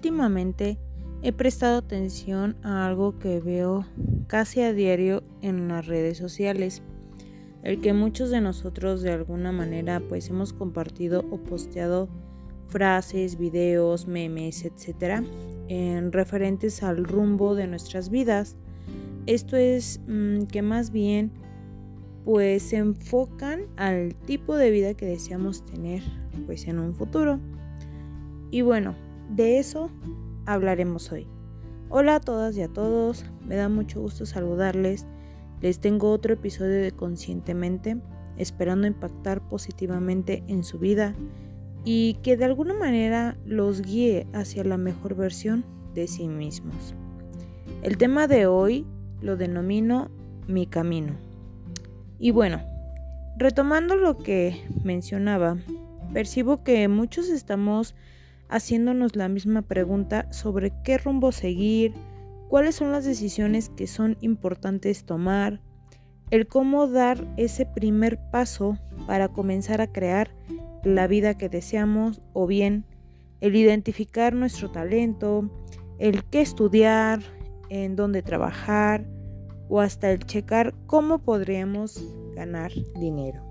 últimamente he prestado atención a algo que veo casi a diario en las redes sociales, el que muchos de nosotros de alguna manera pues hemos compartido o posteado frases, videos, memes, etcétera, en referentes al rumbo de nuestras vidas. Esto es mm, que más bien pues se enfocan al tipo de vida que deseamos tener pues en un futuro. Y bueno, de eso hablaremos hoy. Hola a todas y a todos, me da mucho gusto saludarles. Les tengo otro episodio de Conscientemente, esperando impactar positivamente en su vida y que de alguna manera los guíe hacia la mejor versión de sí mismos. El tema de hoy lo denomino mi camino. Y bueno, retomando lo que mencionaba, percibo que muchos estamos haciéndonos la misma pregunta sobre qué rumbo seguir, cuáles son las decisiones que son importantes tomar, el cómo dar ese primer paso para comenzar a crear la vida que deseamos o bien el identificar nuestro talento, el qué estudiar, en dónde trabajar o hasta el checar cómo podríamos ganar dinero.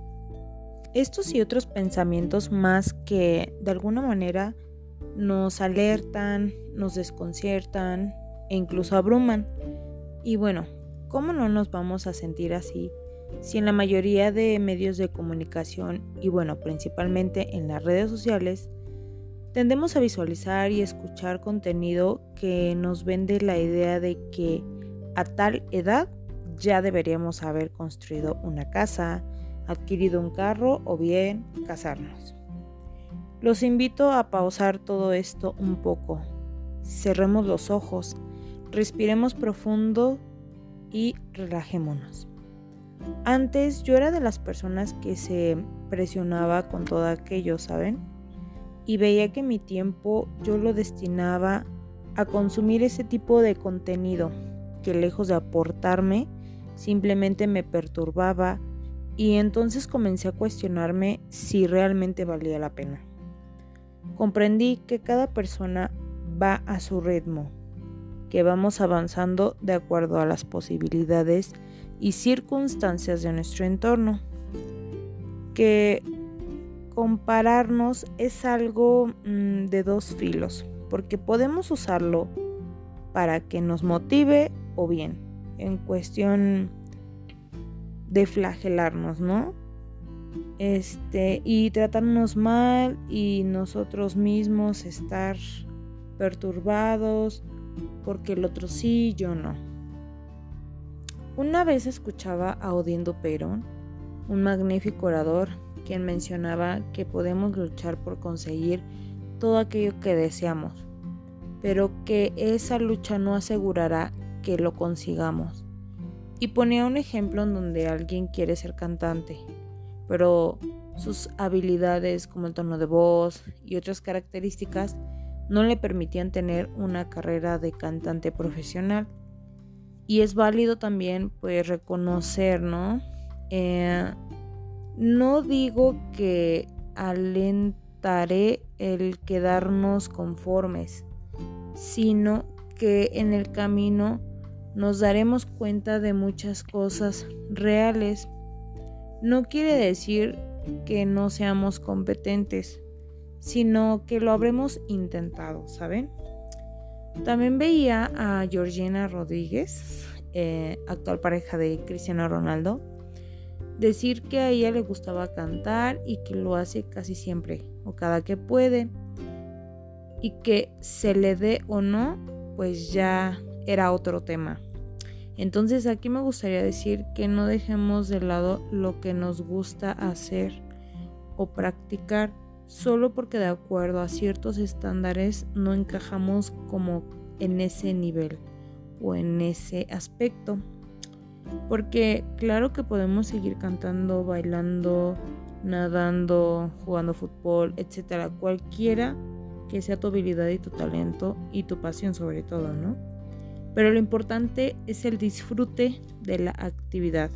Estos y otros pensamientos más que de alguna manera nos alertan, nos desconciertan e incluso abruman. Y bueno, ¿cómo no nos vamos a sentir así si en la mayoría de medios de comunicación y bueno, principalmente en las redes sociales, tendemos a visualizar y escuchar contenido que nos vende la idea de que a tal edad ya deberíamos haber construido una casa, adquirido un carro o bien casarnos. Los invito a pausar todo esto un poco. Cerremos los ojos, respiremos profundo y relajémonos. Antes yo era de las personas que se presionaba con todo aquello, ¿saben? Y veía que mi tiempo yo lo destinaba a consumir ese tipo de contenido que lejos de aportarme, simplemente me perturbaba y entonces comencé a cuestionarme si realmente valía la pena. Comprendí que cada persona va a su ritmo, que vamos avanzando de acuerdo a las posibilidades y circunstancias de nuestro entorno, que compararnos es algo mm, de dos filos, porque podemos usarlo para que nos motive o bien en cuestión de flagelarnos, ¿no? Este, y tratarnos mal y nosotros mismos estar perturbados porque el otro sí, yo no. Una vez escuchaba a Odindo Perón, un magnífico orador, quien mencionaba que podemos luchar por conseguir todo aquello que deseamos, pero que esa lucha no asegurará que lo consigamos. Y ponía un ejemplo en donde alguien quiere ser cantante, pero sus habilidades como el tono de voz y otras características no le permitían tener una carrera de cantante profesional. Y es válido también pues reconocer, ¿no? Eh, no digo que alentaré el quedarnos conformes, sino que en el camino nos daremos cuenta de muchas cosas reales no quiere decir que no seamos competentes, sino que lo habremos intentado, ¿saben? También veía a Georgina Rodríguez, eh, actual pareja de Cristiano Ronaldo, decir que a ella le gustaba cantar y que lo hace casi siempre o cada que puede y que se le dé o no, pues ya era otro tema. Entonces aquí me gustaría decir que no dejemos de lado lo que nos gusta hacer o practicar solo porque de acuerdo a ciertos estándares no encajamos como en ese nivel o en ese aspecto. Porque claro que podemos seguir cantando, bailando, nadando, jugando fútbol, etcétera, cualquiera que sea tu habilidad y tu talento y tu pasión sobre todo, ¿no? Pero lo importante es el disfrute de la actividad.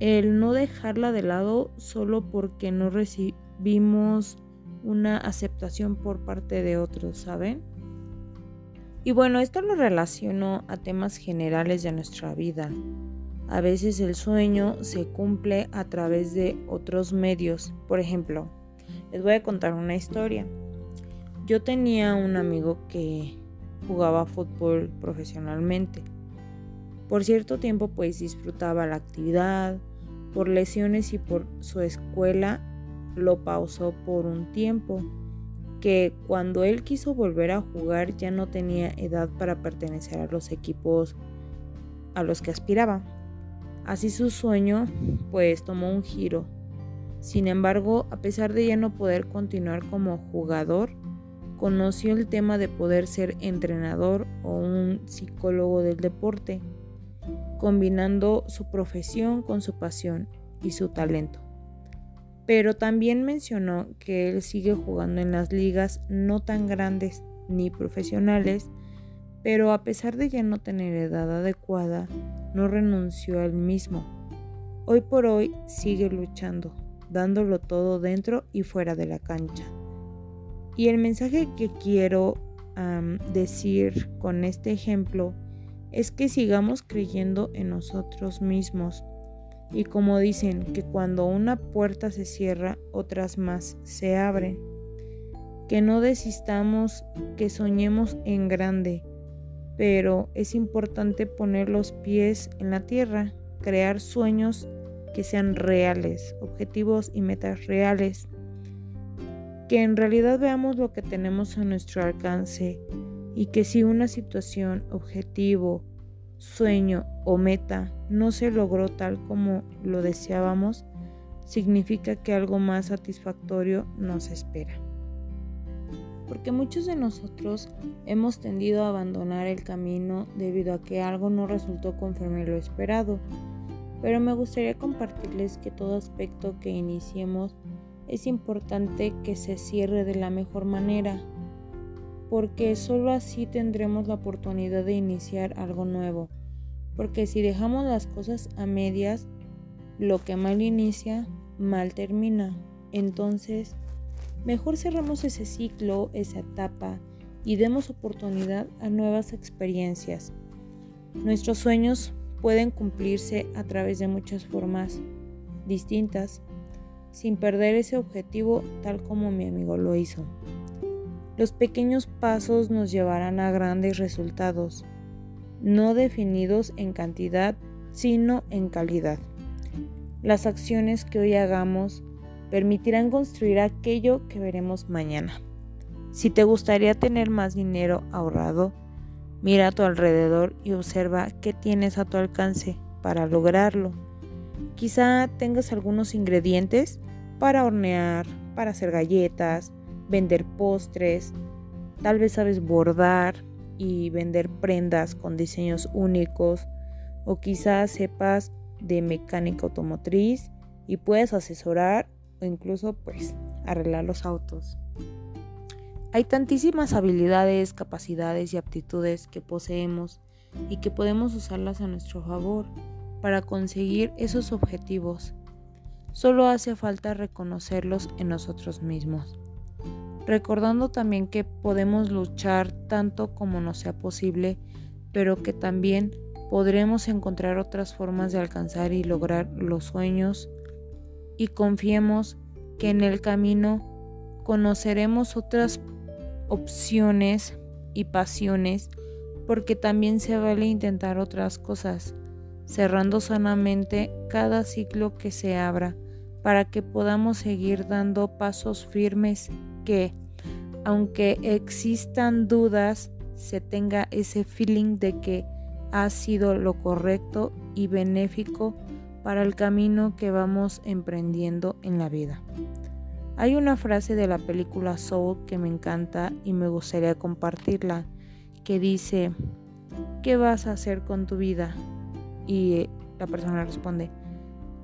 El no dejarla de lado solo porque no recibimos una aceptación por parte de otros, ¿saben? Y bueno, esto lo relaciono a temas generales de nuestra vida. A veces el sueño se cumple a través de otros medios. Por ejemplo, les voy a contar una historia. Yo tenía un amigo que jugaba fútbol profesionalmente. Por cierto tiempo pues disfrutaba la actividad, por lesiones y por su escuela lo pausó por un tiempo que cuando él quiso volver a jugar ya no tenía edad para pertenecer a los equipos a los que aspiraba. Así su sueño pues tomó un giro. Sin embargo, a pesar de ya no poder continuar como jugador, conoció el tema de poder ser entrenador o un psicólogo del deporte, combinando su profesión con su pasión y su talento pero también mencionó que él sigue jugando en las ligas no tan grandes ni profesionales, pero a pesar de ya no tener edad adecuada, no renunció al mismo. Hoy por hoy sigue luchando, dándolo todo dentro y fuera de la cancha. Y el mensaje que quiero decir con este ejemplo es que sigamos creyendo en nosotros mismos y como dicen que cuando una puerta se cierra, otras más se abren. Que no desistamos, que soñemos en grande, pero es importante poner los pies en la tierra, crear sueños que sean reales, objetivos y metas reales. Que en realidad veamos lo que tenemos a nuestro alcance y que si una situación, objetivo, sueño o meta no se logró tal como lo deseábamos, significa que algo más satisfactorio nos espera. Porque muchos de nosotros hemos tendido a abandonar el camino debido a que algo no resultó conforme lo esperado, pero me gustaría compartirles que todo aspecto que iniciemos es importante que se cierre de la mejor manera, porque solo así tendremos la oportunidad de iniciar algo nuevo porque si dejamos las cosas a medias, lo que mal inicia, mal termina. Entonces, mejor cerremos ese ciclo, esa etapa y demos oportunidad a nuevas experiencias. Nuestros sueños pueden cumplirse a través de muchas formas distintas, sin perder ese objetivo tal como mi amigo lo hizo. Los pequeños pasos nos llevarán a grandes resultados no definidos en cantidad, sino en calidad. Las acciones que hoy hagamos permitirán construir aquello que veremos mañana. Si te gustaría tener más dinero ahorrado, mira a tu alrededor y observa qué tienes a tu alcance para lograrlo. Quizá tengas algunos ingredientes para hornear, para hacer galletas, vender postres, tal vez sabes bordar, y vender prendas con diseños únicos o quizás sepas de mecánica automotriz y puedes asesorar o incluso pues arreglar los autos. Hay tantísimas habilidades, capacidades y aptitudes que poseemos y que podemos usarlas a nuestro favor para conseguir esos objetivos. Solo hace falta reconocerlos en nosotros mismos. Recordando también que podemos luchar tanto como nos sea posible, pero que también podremos encontrar otras formas de alcanzar y lograr los sueños. Y confiemos que en el camino conoceremos otras opciones y pasiones porque también se vale intentar otras cosas, cerrando sanamente cada ciclo que se abra para que podamos seguir dando pasos firmes que, aunque existan dudas, se tenga ese feeling de que ha sido lo correcto y benéfico para el camino que vamos emprendiendo en la vida. Hay una frase de la película Soul que me encanta y me gustaría compartirla, que dice, ¿qué vas a hacer con tu vida? Y la persona responde,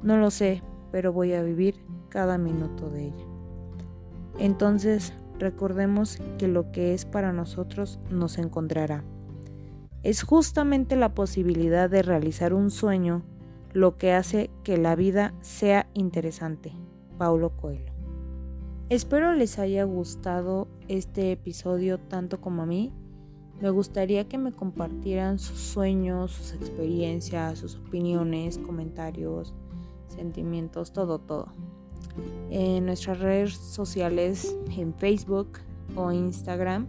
no lo sé, pero voy a vivir cada minuto de ella. Entonces recordemos que lo que es para nosotros nos encontrará. Es justamente la posibilidad de realizar un sueño lo que hace que la vida sea interesante. Paulo Coelho. Espero les haya gustado este episodio tanto como a mí. Me gustaría que me compartieran sus sueños, sus experiencias, sus opiniones, comentarios, sentimientos, todo, todo. En nuestras redes sociales, en Facebook o Instagram,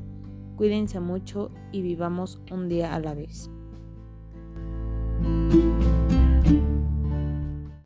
cuídense mucho y vivamos un día a la vez.